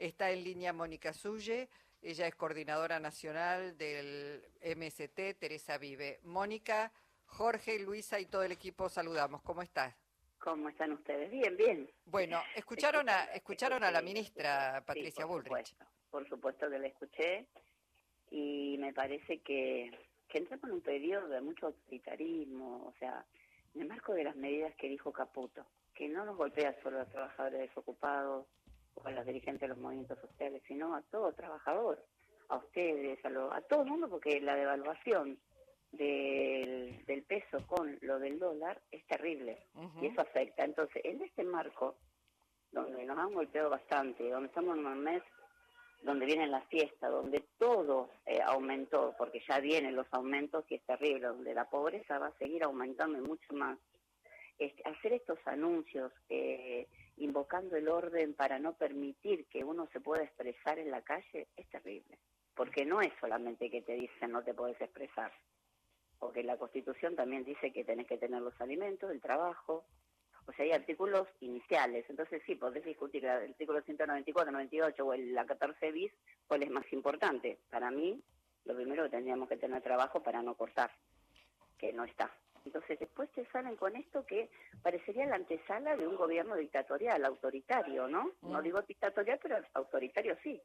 Está en línea Mónica Sulle, ella es coordinadora nacional del MST, Teresa Vive. Mónica, Jorge, Luisa y todo el equipo saludamos. ¿Cómo estás? ¿Cómo están ustedes? Bien, bien. Bueno, escucharon a, escucharon a la ministra Patricia Bullrich. por supuesto que la escuché y me parece que, que entramos en un periodo de mucho autoritarismo, o sea, en el marco de las medidas que dijo Caputo, que no nos golpea solo a trabajadores desocupados o a los dirigentes de los movimientos sociales, sino a todo trabajador, a ustedes, a, a todo el mundo, porque la devaluación del, del, peso con lo del dólar es terrible y eso afecta. Entonces, en este marco, donde nos han golpeado bastante, donde estamos en un mes donde viene la fiesta, donde todo eh, aumentó, porque ya vienen los aumentos y es terrible, donde la pobreza va a seguir aumentando y mucho más. hacer estos anuncios eh, invocando el orden para no permitir que uno se pueda expresar en la calle es terrible, porque no es solamente que te dicen no te puedes expresar, porque la Constitución también dice que tenés que tener los alimentos, el trabajo, o sea, hay artículos iniciales. Entonces sí, podés discutir el artículo 194, 98 o el, la 14 bis, cuál es más importante. Para mí, lo primero que tendríamos que tener trabajo para no cortar, que no está. Entonces después te salen con esto que parecería la antesala de un gobierno dictatorial, autoritario, ¿no? No digo dictatorial, pero autoritario sí,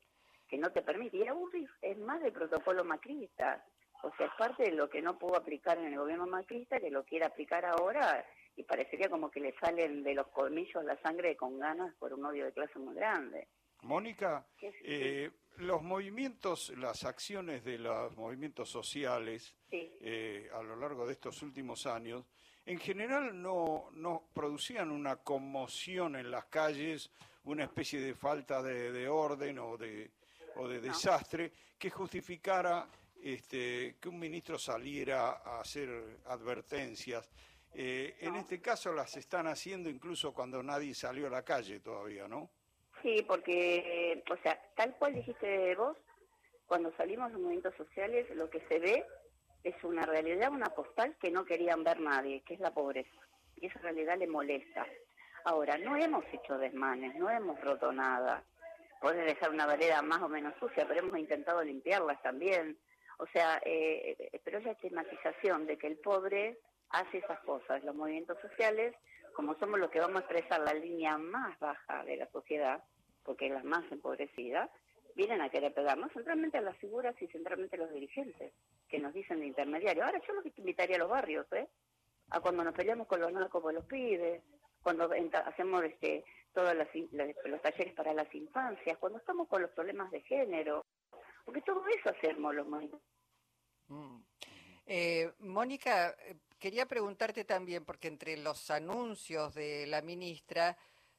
que no te permite. Y aburrir es más del protocolo macrista. O sea, es parte de lo que no pudo aplicar en el gobierno macrista, que lo quiere aplicar ahora y parecería como que le salen de los colmillos la sangre con ganas por un odio de clase muy grande. Mónica, eh, los movimientos, las acciones de los movimientos sociales eh, a lo largo de estos últimos años, en general no, no producían una conmoción en las calles, una especie de falta de, orden o de, o de desastre que justificara este, que un ministro saliera a hacer advertencias. Eh, en este caso las están haciendo incluso cuando nadie salió a la calle todavía, ¿no? Sí, porque, o sea, tal cual dijiste vos, cuando salimos los movimientos sociales, lo que se ve es una realidad, una postal que no querían ver nadie, que es la pobreza. Y esa realidad le molesta. Ahora, no hemos hecho desmanes, no hemos roto nada. Puede dejar una vereda más o menos sucia, pero hemos intentado limpiarlas también. O sea, eh pero es la estigmatización de que el pobre hace esas cosas. Los movimientos sociales, como somos los que vamos a expresar la línea más baja de la sociedad, porque es la más empobrecida, vienen a querer pegarnos centralmente a las figuras y centralmente a los dirigentes, que nos dicen de intermediario. Ahora yo lo que invitaría a los barrios, ¿eh? A cuando nos peleamos con los narcos con los pibes, cuando hacemos este todos los talleres para las infancias, cuando estamos con los problemas de género, porque todo eso hacemos los movimientos. Mm. Eh, Mónica, quería preguntarte también, porque entre los anuncios de la ministra,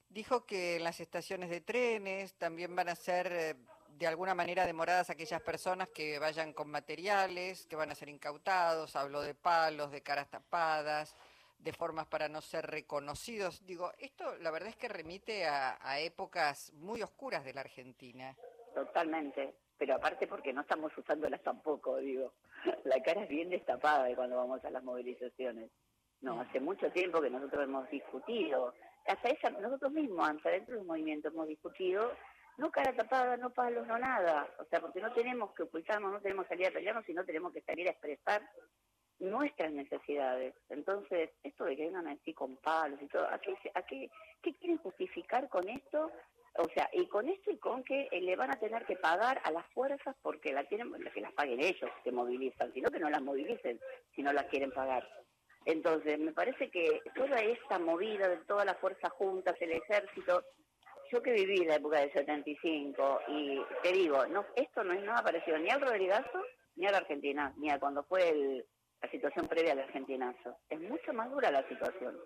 dijo que en las estaciones de trenes también van a ser eh, de alguna manera demoradas aquellas personas que vayan con materiales, que van a ser incautados, habló de palos, de caras tapadas, de formas para no ser reconocidos. Digo, esto la verdad es que remite a, a épocas muy oscuras de la Argentina. Totalmente, pero aparte porque no estamos usándolas tampoco, digo. la cara es bien destapada de cuando vamos a las movilizaciones. No, hace mucho tiempo que nosotros hemos discutido, hasta esa, nosotros mismos, hasta dentro del movimiento hemos discutido, no cara tapada, no palos, no nada, o sea, porque no tenemos que ocultarnos, no tenemos que salir a pelearnos, sino tenemos que salir a expresar nuestras necesidades. Entonces, esto de que vengan así con palos y todo, ¿a qué, a qué, qué quieren justificar con esto o sea, y con esto y con que eh, le van a tener que pagar a las fuerzas porque la tienen, que las paguen ellos, que movilizan, sino que no las movilicen si no las quieren pagar. Entonces, me parece que toda esta movida de todas las fuerzas juntas, el ejército, yo que viví la época del 75 y te digo, no esto no es nada parecido ni al Rodrigazo ni a la Argentina, ni a cuando fue la situación previa al argentinazo. Es mucho más dura la situación.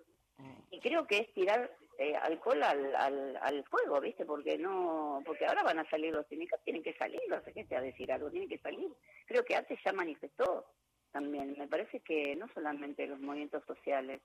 Y creo que es tirar eh, alcohol al, al, al, fuego, ¿viste? Porque no porque ahora van a salir los sindicatos, tienen que salir, no sé qué te va a decir algo, tienen que salir. Creo que antes ya manifestó también. Me parece que no solamente los movimientos sociales.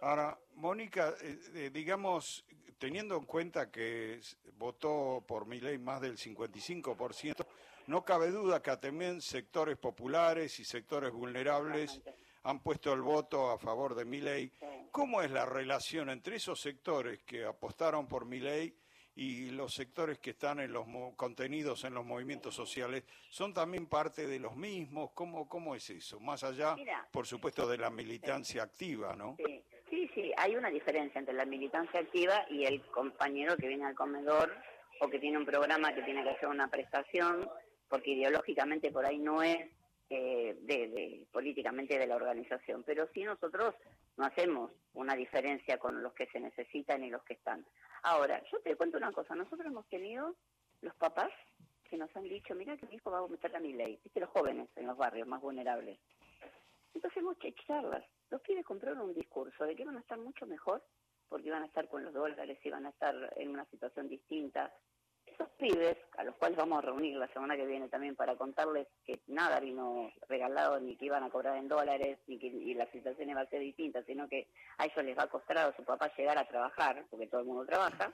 Ahora, Mónica, eh, eh, digamos, teniendo en cuenta que votó por mi ley más del 55%, no cabe duda que también sectores populares y sectores vulnerables han puesto el voto a favor de mi ley. ¿Cómo es la relación entre esos sectores que apostaron por mi ley y los sectores que están en los contenidos en los movimientos sociales son también parte de los mismos. ¿Cómo, cómo es eso? Más allá, por supuesto, de la militancia activa, ¿no? Sí. sí, sí, hay una diferencia entre la militancia activa y el compañero que viene al comedor o que tiene un programa que tiene que hacer una prestación, porque ideológicamente por ahí no es eh, de, políticamente de la organización, pero sí nosotros no hacemos una diferencia con los que se necesitan y los que están. Ahora, yo te cuento una cosa, nosotros hemos tenido los papás que nos han dicho, mira que mi hijo va a meter a mi ley, viste los jóvenes en los barrios más vulnerables. Entonces hemos hecho charlas, los pibes compraron un discurso de que iban a estar mucho mejor porque iban a estar con los dólares, iban a estar en una situación distinta, pibes, a los cuales vamos a reunir la semana que viene también para contarles que nada vino regalado, ni que iban a cobrar en dólares, ni que y la situación iba a ser distinta, sino que a ellos les va a costar a su papá llegar a trabajar, porque todo el mundo trabaja,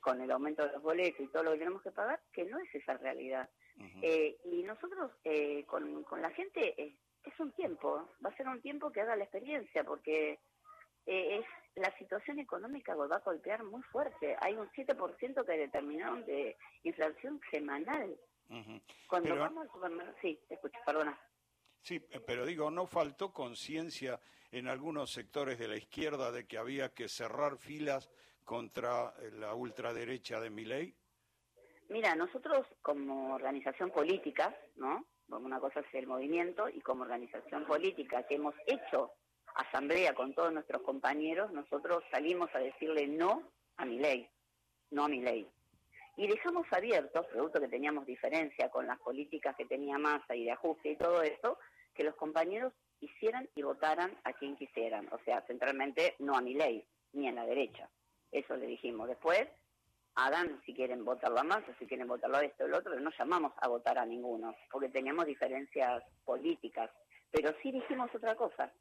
con el aumento de los boletos y todo lo que tenemos que pagar, que no es esa realidad. Eh, y nosotros eh, con, con la gente eh, es un tiempo, va a ser un tiempo que haga la experiencia, porque eh, es la situación económica va a golpear muy fuerte. Hay un 7% que determinaron de inflación semanal. Cuando vamos al supermercado... Sí, te escucho, perdona. Sí, eh, pero digo, ¿no faltó conciencia en algunos sectores de la izquierda de que había que cerrar filas contra eh, la ultraderecha de Miley? Mira, nosotros como organización política, ¿no? Una cosa es el movimiento y como organización política que hemos hecho asamblea con todos nuestros compañeros, nosotros salimos a decirle no a mi ley, no a mi ley. Y dejamos abiertos, producto que teníamos diferencia con las políticas que tenía Massa y de ajuste y todo eso, que los compañeros hicieran y votaran a quien quisieran. O sea, centralmente no a mi ley, ni a la derecha. Eso le dijimos. Después, hagan si quieren votarlo a Massa, si quieren votarlo a esto o el otro, no llamamos a votar a ninguno, porque teníamos diferencias políticas. Pero sí dijimos otra cosa,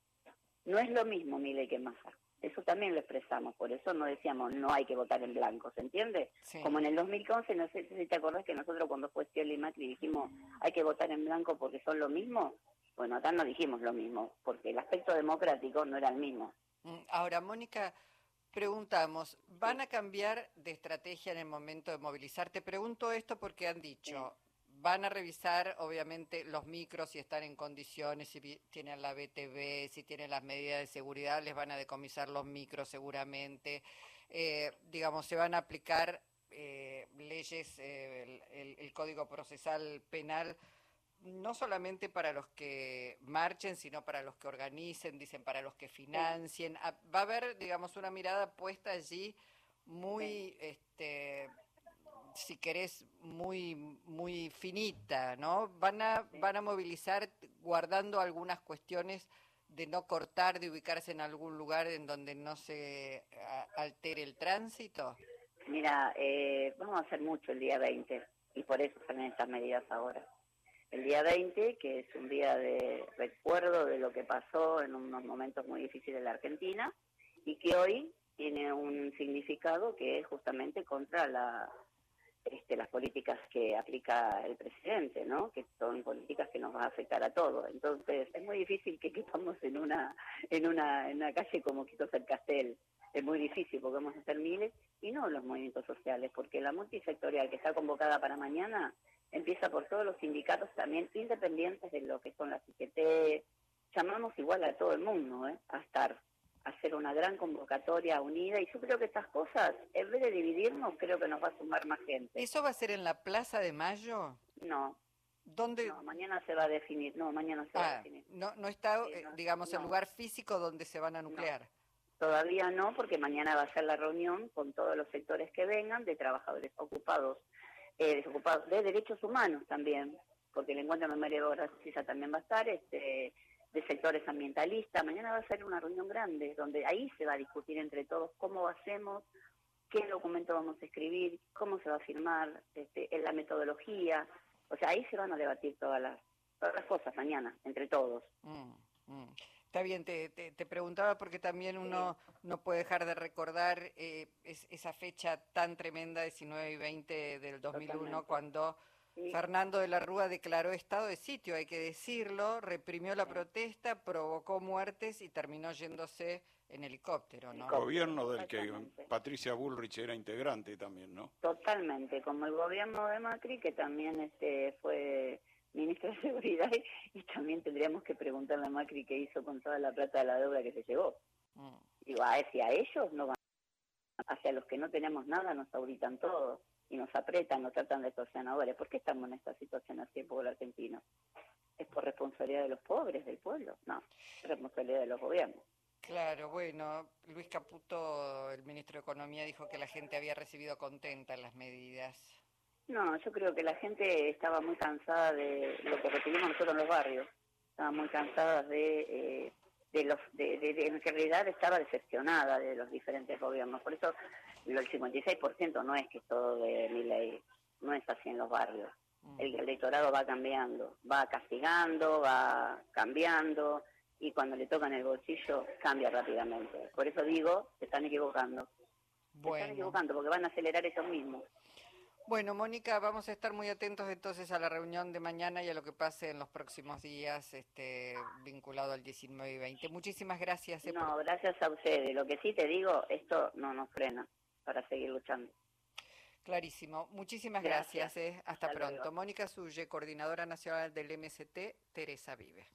no es lo mismo ley que Massa. Eso también lo expresamos, por eso no decíamos no hay que votar en blanco, ¿se entiende? Como en el 2011, no sé si te acordás que nosotros cuando fue Scioli y Macri dijimos hay que votar en blanco porque son lo mismo. Bueno, acá no dijimos lo mismo, porque el aspecto democrático no era el mismo. Mm, ahora, Mónica, preguntamos, ¿van a cambiar de estrategia en el momento de movilizar? Te pregunto esto porque han dicho, van a revisar, obviamente, los micros si están en condiciones, si tienen la BTV, si tienen las medidas de seguridad, les van a decomisar los micros seguramente. Eh, digamos, se van a aplicar eh, leyes, eh, el, Código Procesal Penal, no solamente para los que marchen, sino para los que organicen, dicen, para los que financien. Ah, va a haber, digamos, una mirada puesta allí muy... este si querés, muy, muy finita, ¿no? Van a, van a movilizar guardando algunas cuestiones de no cortar, de ubicarse en algún lugar en donde no se altere el tránsito? Mira, eh, vamos a hacer mucho el día 20 y por eso salen estas medidas ahora. El día 20, que es un día de recuerdo de lo que pasó en unos momentos muy difíciles de la Argentina y que hoy tiene un significado que es justamente contra la, este, las políticas que aplica el presidente, ¿no? Que son políticas que nos van a afectar a todos. Entonces, es muy difícil que quepamos en una en una, en una calle como Quito el Castel. Es muy difícil porque vamos a hacer miles y no los movimientos sociales, porque la multisectorial que está convocada para mañana empieza por todos los sindicatos también independientes de lo que son las IGT. Llamamos igual a todo el mundo ¿eh? a estar hacer una gran convocatoria unida y yo creo que estas cosas, en vez de dividirnos, creo que nos va a sumar más gente. ¿Eso va a ser en la Plaza de Mayo? No. ¿Dónde? No, mañana se va a definir. No, mañana se va a ah, definir. No, no está, eh, digamos, el lugar físico donde se van a nuclear. Todavía no, porque mañana va a ser la reunión con todos los sectores que vengan de trabajadores ocupados, eh, desocupados, de derechos humanos también, porque el encuentro de memoria de también va a estar, este de sectores ambientalistas. Mañana va a ser una reunión grande donde ahí se va a discutir entre todos cómo hacemos, qué documento vamos a escribir, cómo se va a firmar, este, la metodología. O sea, ahí se van a debatir todas las, todas las cosas mañana, entre todos. Mm, mm. Está bien, te, te, preguntaba porque también uno no puede dejar de recordar eh, esa fecha tan tremenda, 19 y 20 del 2001, cuando Fernando de la Rúa declaró estado de sitio, hay que decirlo, reprimió la protesta, provocó muertes y terminó yéndose en helicóptero, ¿no? Gobierno del que Patricia Bullrich era integrante también, ¿no? Totalmente, como el gobierno de Macri, que también este fue ministro de Seguridad, y también tendríamos que preguntarle a Macri qué hizo con toda la plata de la deuda que se llevó. Mm. Digo, a, a ellos no van, hacia los que no tenemos nada nos auditan todo y nos apretan, nos tratan de extorsionadores. ¿Por qué estamos en esta situación así el pueblo argentino? ¿Es por responsabilidad de los pobres, del pueblo? No, es responsabilidad de los gobiernos. Claro, bueno, Luis Caputo, el ministro de Economía, dijo que la gente había recibido contenta las medidas. No, yo creo que la gente estaba muy cansada de lo que recibimos nosotros en los barrios. Estaba muy cansada de, eh, de los, de, de, en realidad estaba decepcionada de los diferentes gobiernos. Por eso el 56% no es que todo de mi ley, no es así en los barrios. Mm. El electorado va cambiando, va castigando, va cambiando y cuando le tocan el bolsillo cambia rápidamente. Por eso digo, se están equivocando. Se están equivocando porque van a acelerar eso mismo. Bueno, Mónica, vamos a estar muy atentos entonces a la reunión de mañana y a lo que pase en los próximos días este, vinculado al 19 y 20. Muchísimas gracias. Eh, no, gracias a ustedes. Lo que sí te digo, esto no nos frena para seguir luchando. Clarísimo. Muchísimas gracias. Eh. Hasta, pronto. Mónica Suye, coordinadora nacional del MST, Teresa Vive.